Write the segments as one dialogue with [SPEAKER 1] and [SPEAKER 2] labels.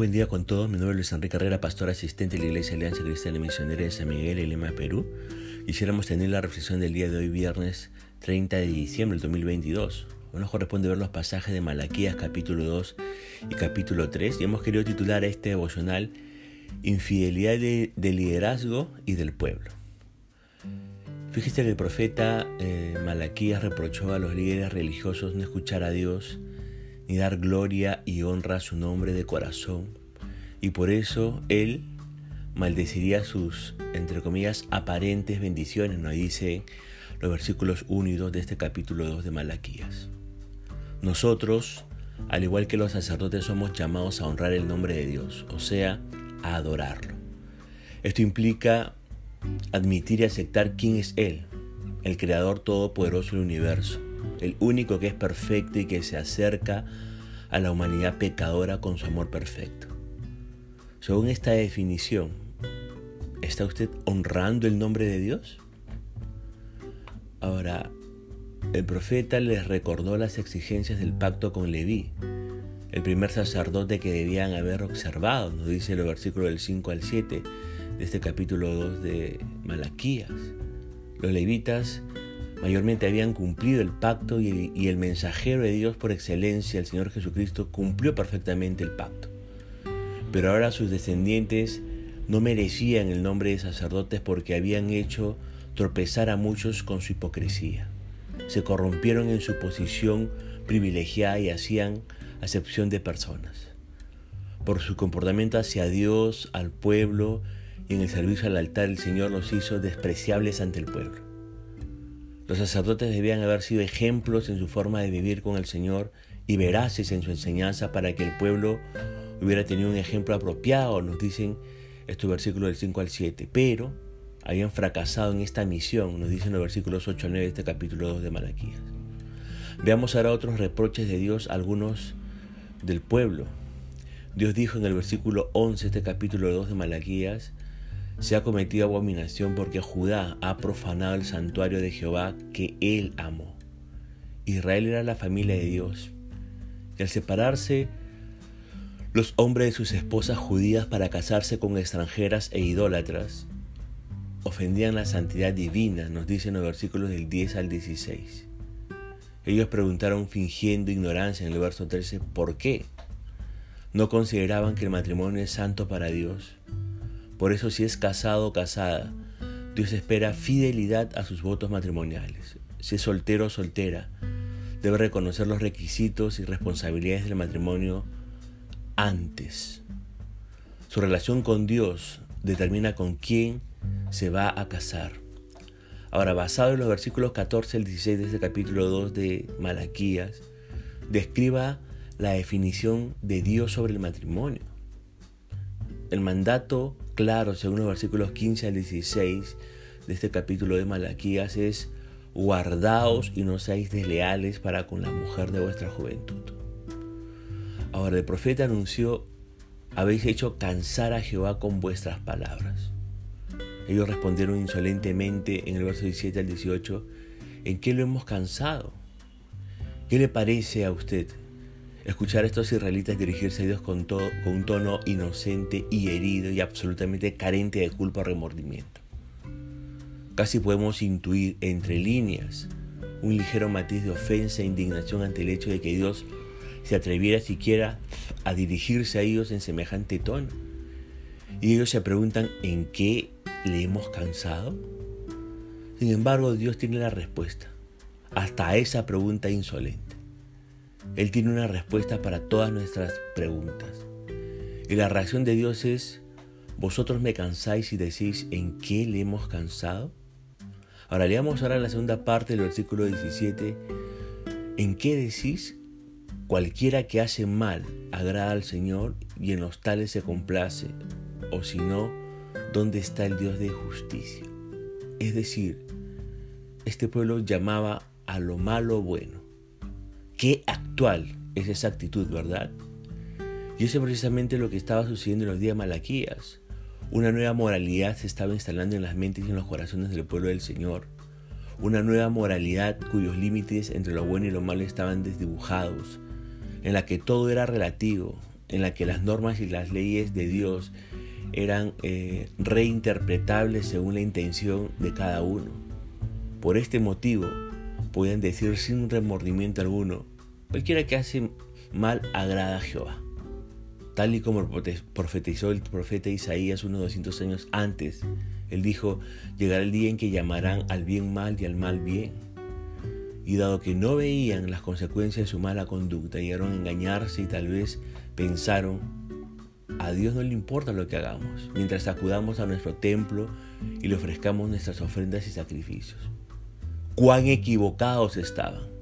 [SPEAKER 1] buen día con todos. Mi nombre es Luis Enrique Carrera, pastor asistente de la Iglesia Alianza Cristiana Misionera de San Miguel y Lima, Perú. Quisiéramos tener la reflexión del día de hoy, viernes 30 de diciembre del 2022. Hoy nos corresponde ver los pasajes de Malaquías capítulo 2 y capítulo 3 y hemos querido titular este devocional Infidelidad de, liderazgo y del pueblo. Fíjese que el profeta eh, Malaquías reprochó a los líderes religiosos no escuchar a Dios ni dar gloria y honra a su nombre de corazón. Y por eso él maldeciría sus, entre comillas, aparentes bendiciones, nos dice los versículos 1 y 2 de este capítulo 2 de Malaquías. Nosotros, al igual que los sacerdotes, somos llamados a honrar el nombre de Dios, o sea, a adorarlo. Esto implica admitir y aceptar quién es Él, el Creador Todopoderoso del universo, el único que es perfecto y que se acerca a la humanidad pecadora con su amor perfecto. Según esta definición, ¿está usted honrando el nombre de Dios? Ahora, el profeta les recordó las exigencias del pacto con Leví, el primer sacerdote que debían haber observado, nos dice el versículo del 5 al 7 de este capítulo 2 de Malaquías. Los levitas mayormente habían cumplido el pacto y, el mensajero de Dios por excelencia, el Señor Jesucristo, cumplió perfectamente el pacto. Pero ahora sus descendientes no merecían el nombre de sacerdotes porque habían hecho tropezar a muchos con su hipocresía. Se corrompieron en su posición privilegiada y hacían acepción de personas. Por su comportamiento hacia Dios, al pueblo y en el servicio al altar, el Señor los hizo despreciables ante el pueblo. Los sacerdotes debían haber sido ejemplos en su forma de vivir con el Señor y veraces en su enseñanza para que el pueblo hubiera tenido un ejemplo apropiado, nos dicen estos versículos del 5 al 7. Pero habían fracasado en esta misión, nos dicen los versículos 8 al 9 de este capítulo 2 de Malaquías. Veamos ahora otros reproches de Dios, algunos del pueblo. Dios dijo en el versículo 11 de este capítulo 2 de Malaquías, se ha cometido abominación porque Judá ha profanado el santuario de Jehová que él amó. Israel era la familia de Dios. Y al separarse los hombres de sus esposas judías para casarse con extranjeras e idólatras, ofendían la santidad divina, nos dicen los versículos del 10 al 16. Ellos preguntaron fingiendo ignorancia en el verso 13, ¿por qué? No consideraban que el matrimonio es santo para Dios por eso si es casado o casada, Dios espera fidelidad a sus votos matrimoniales. Si es soltero o soltera, debe reconocer los requisitos y responsabilidades del matrimonio antes. Su relación con Dios determina con quién se va a casar. Ahora, basado en los versículos 14 al 16 de este capítulo 2 de Malaquías, describa la definición de Dios sobre el matrimonio. El mandato claro, según los versículos 15 al 16 de este capítulo de Malaquías, es guardaos y no seáis desleales para con la mujer de vuestra juventud. Ahora el profeta anunció, habéis hecho cansar a Jehová con vuestras palabras. Ellos respondieron insolentemente en el verso 17 al 18, ¿en qué lo hemos cansado? ¿Qué le parece a usted? Escuchar a estos israelitas dirigirse a Dios con, todo, con un tono inocente y herido y absolutamente carente de culpa o remordimiento. Casi podemos intuir entre líneas un ligero matiz de ofensa e indignación ante el hecho de que Dios se atreviera siquiera a dirigirse a ellos en semejante tono. Y ellos se preguntan, ¿en qué le hemos cansado? Sin embargo, Dios tiene la respuesta hasta esa pregunta insolente. Él tiene una respuesta para todas nuestras preguntas. Y la reacción de Dios es, vosotros me cansáis y decís, ¿en qué le hemos cansado? Ahora leamos ahora la segunda parte del versículo 17. ¿En qué decís? Cualquiera que hace mal agrada al Señor y en los tales se complace. O si no, ¿dónde está el Dios de justicia? Es decir, este pueblo llamaba a lo malo bueno Qué actual es esa actitud, ¿verdad? Y eso es precisamente lo que estaba sucediendo en los días Malaquías. Una nueva moralidad se estaba instalando en las mentes y en los corazones del pueblo del Señor. Una nueva moralidad cuyos límites entre lo bueno y lo malo estaban desdibujados, en la que todo era relativo, en la que las normas y las leyes de Dios eran eh, reinterpretables según la intención de cada uno. Por este motivo, pueden decir sin remordimiento alguno, cualquiera que hace mal agrada a Jehová. Tal y como profetizó el profeta Isaías unos 200 años antes, él dijo, llegará el día en que llamarán al bien mal y al mal bien. Y dado que no veían las consecuencias de su mala conducta, llegaron a engañarse y tal vez pensaron, a Dios no le importa lo que hagamos, mientras acudamos a nuestro templo y le ofrezcamos nuestras ofrendas y sacrificios. Cuán equivocados estaban.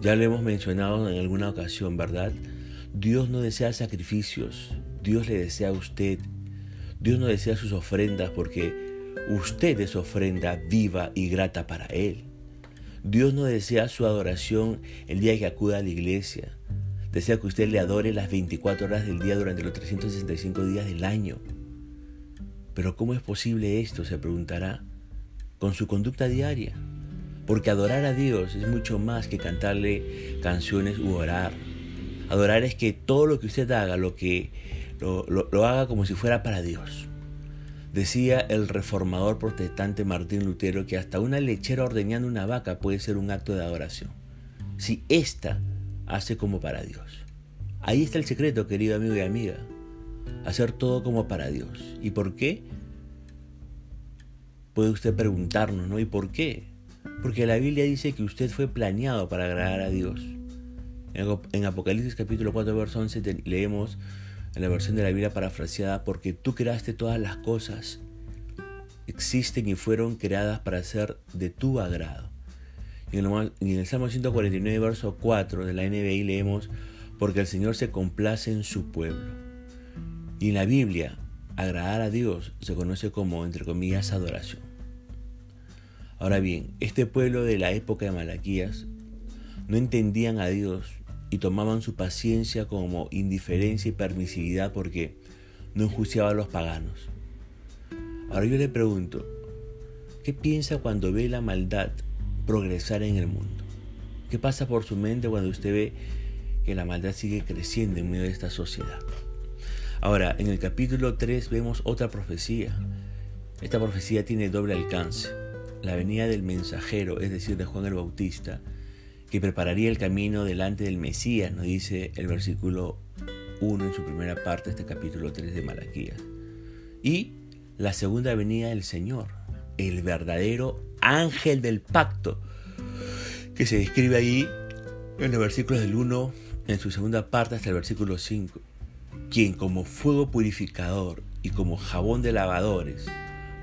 [SPEAKER 1] Ya lo hemos mencionado en alguna ocasión, ¿verdad? Dios no desea sacrificios, Dios le desea a usted. Dios no desea sus ofrendas porque usted es ofrenda viva y grata para Él. Dios no desea su adoración el día que acuda a la iglesia. Desea que usted le adore las 24 horas del día durante los 365 días del año. Pero ¿cómo es posible esto? Se preguntará. Con su conducta diaria. Porque adorar a Dios es mucho más que cantarle canciones u orar. Adorar es que todo lo que usted haga, lo que lo, haga como si fuera para Dios. Decía el reformador protestante Martín Lutero que hasta una lechera ordeñando una vaca puede ser un acto de adoración. Si ésta hace como para Dios. Ahí está el secreto, querido amigo y amiga. Hacer todo como para Dios. ¿Y por qué? Puede usted preguntarnos, ¿no? ¿Y por qué? Porque la Biblia dice que usted fue planeado para agradar a Dios. En Apocalipsis capítulo 4, verso 11 leemos en la versión de la Biblia parafraseada, porque tú creaste todas las cosas, existen y fueron creadas para ser de tu agrado. Y en, el, Salmo 149, verso 4 de la NBI leemos, porque el Señor se complace en su pueblo. Y en la Biblia, agradar a Dios se conoce como, entre comillas, adoración. Ahora bien, este pueblo de la época de Malaquías no entendían a Dios y tomaban su paciencia como indiferencia y permisividad porque no enjuiciaba a los paganos. Ahora yo le pregunto, ¿qué piensa cuando ve la maldad progresar en el mundo? ¿Qué pasa por su mente cuando usted ve que la maldad sigue creciendo en medio de esta sociedad? Ahora, en el capítulo 3 vemos otra profecía. Esta profecía tiene doble alcance. La venida del mensajero, es decir, de Juan el Bautista, que prepararía el camino delante del Mesías, nos dice el versículo 1 en su primera parte, este capítulo 3 de Malaquías. Y la segunda venida del Señor, el verdadero ángel del pacto, que se describe ahí en los versículos del 1, en su segunda parte hasta el versículo 5, quien como fuego purificador y como jabón de lavadores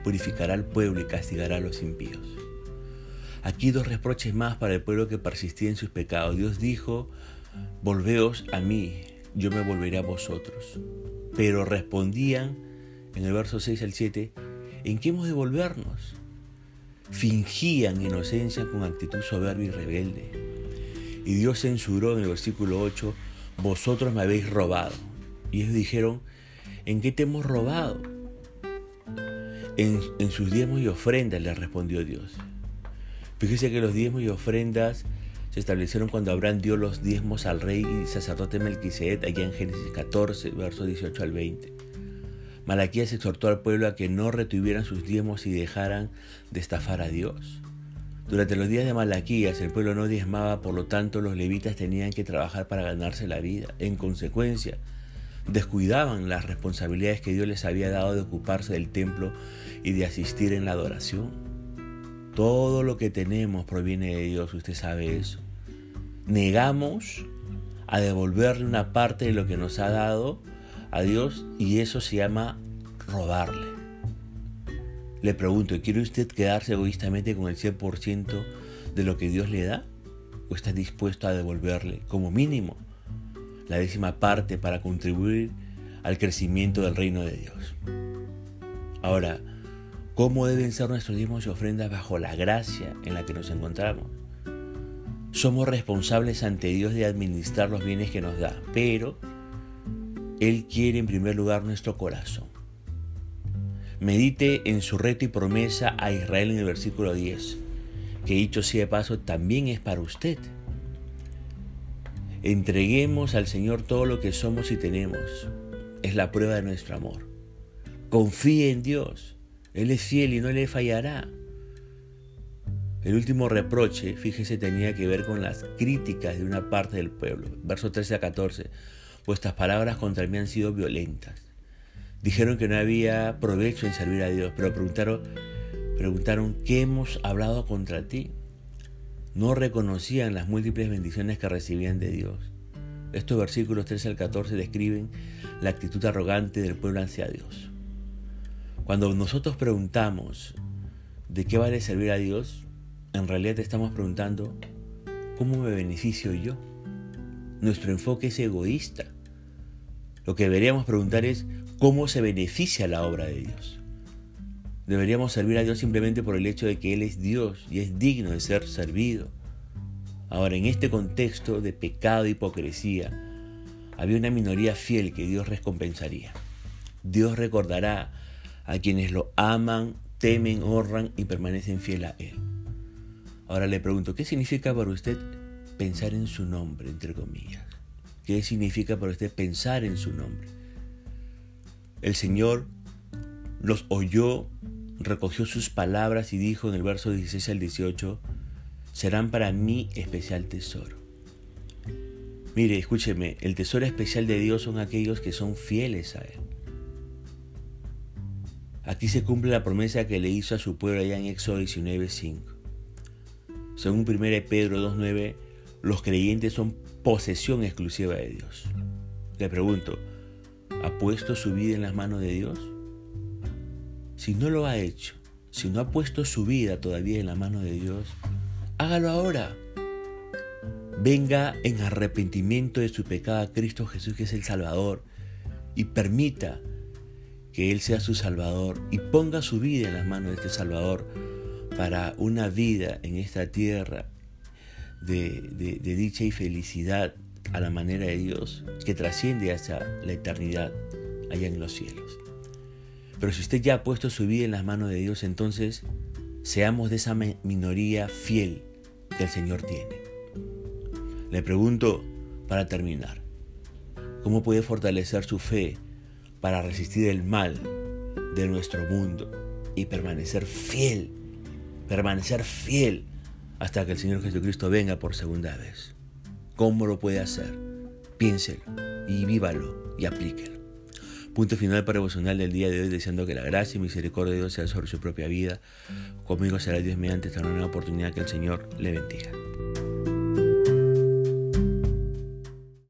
[SPEAKER 1] purificará al pueblo y castigará a los impíos. Aquí dos reproches más para el pueblo que persistía en sus pecados. Dios dijo, volveos a mí, yo me volveré a vosotros. Pero respondían en el verso 6 al 7, ¿en qué hemos de volvernos? Fingían inocencia con actitud soberbia y rebelde. Y Dios censuró en el versículo 8, vosotros me habéis robado. Y ellos dijeron, ¿en qué te hemos robado? En, sus diezmos y ofrendas, le respondió Dios. Fíjese que los diezmos y ofrendas se establecieron cuando Abraham dio los diezmos al rey y sacerdote Melquisedec, allá en Génesis 14, versos 18 al 20. Malaquías exhortó al pueblo a que no retuvieran sus diezmos y dejaran de estafar a Dios. Durante los días de Malaquías el pueblo no diezmaba, por lo tanto los levitas tenían que trabajar para ganarse la vida. En consecuencia, descuidaban las responsabilidades que Dios les había dado de ocuparse del templo y de asistir en la adoración. Todo lo que tenemos proviene de Dios, usted sabe eso. Negamos a devolverle una parte de lo que nos ha dado a Dios y eso se llama robarle. Le pregunto, ¿quiere usted quedarse egoístamente con el 100% de lo que Dios le da? ¿O está dispuesto a devolverle como mínimo la décima parte para contribuir al crecimiento del reino de Dios? Ahora, ¿Cómo deben ser nuestros diezmos y ofrendas bajo la gracia en la que nos encontramos? Somos responsables ante Dios de administrar los bienes que nos da, pero Él quiere en primer lugar nuestro corazón. Medite en su reto y promesa a Israel en el versículo 10, que dicho sea de paso también es para usted. Entreguemos al Señor todo lo que somos y tenemos. Es la prueba de nuestro amor. Confíe en Dios. Él es fiel y no le fallará. El último reproche, fíjese, tenía que ver con las críticas de una parte del pueblo. Verso 13 a 14. Vuestras palabras contra mí han sido violentas. Dijeron que no había provecho en servir a Dios, pero preguntaron, preguntaron, ¿qué hemos hablado contra ti? No reconocían las múltiples bendiciones que recibían de Dios. Estos versículos 13 al 14 describen la actitud arrogante del pueblo hacia Dios. Cuando nosotros preguntamos de qué vale servir a Dios, en realidad estamos preguntando, ¿cómo me beneficio yo? Nuestro enfoque es egoísta. Lo que deberíamos preguntar es, ¿cómo se beneficia la obra de Dios? Deberíamos servir a Dios simplemente por el hecho de que Él es Dios y es digno de ser servido. Ahora, en este contexto de pecado e hipocresía, había una minoría fiel que Dios recompensaría. Dios recordará a quienes lo aman, temen, honran y permanecen fiel a Él. Ahora le pregunto, ¿qué significa para usted pensar en su nombre, entre comillas? ¿Qué significa para usted pensar en su nombre? El Señor los oyó, recogió sus palabras y dijo en el verso 16 al 18, serán para mí especial tesoro. Mire, escúcheme, el tesoro especial de Dios son aquellos que son fieles a Él. Aquí se cumple la promesa que le hizo a su pueblo allá en Éxodo 19.5. Según 1 Pedro 2.9, los creyentes son posesión exclusiva de Dios. Le pregunto, ¿ha puesto su vida en las manos de Dios? Si no lo ha hecho, si no ha puesto su vida todavía en las manos de Dios, hágalo ahora. Venga en arrepentimiento de su pecado a Cristo Jesús, que es el Salvador, y permita que Él sea su Salvador y ponga su vida en las manos de este Salvador para una vida en esta tierra de, dicha y felicidad a la manera de Dios que trasciende hacia la eternidad allá en los cielos. Pero si usted ya ha puesto su vida en las manos de Dios, entonces seamos de esa minoría fiel que el Señor tiene. Le pregunto para terminar, ¿cómo puede fortalecer su fe para resistir el mal de nuestro mundo y permanecer fiel permanecer fiel hasta que el Señor Jesucristo venga por segunda vez. ¿Cómo lo puede hacer? Piénselo y vívalo y aplíquelo. Punto final para devocional del día de hoy, deseando que la gracia y misericordia de Dios sea sobre su propia vida. Conmigo será Dios mediante esta nueva oportunidad que el Señor le bendiga.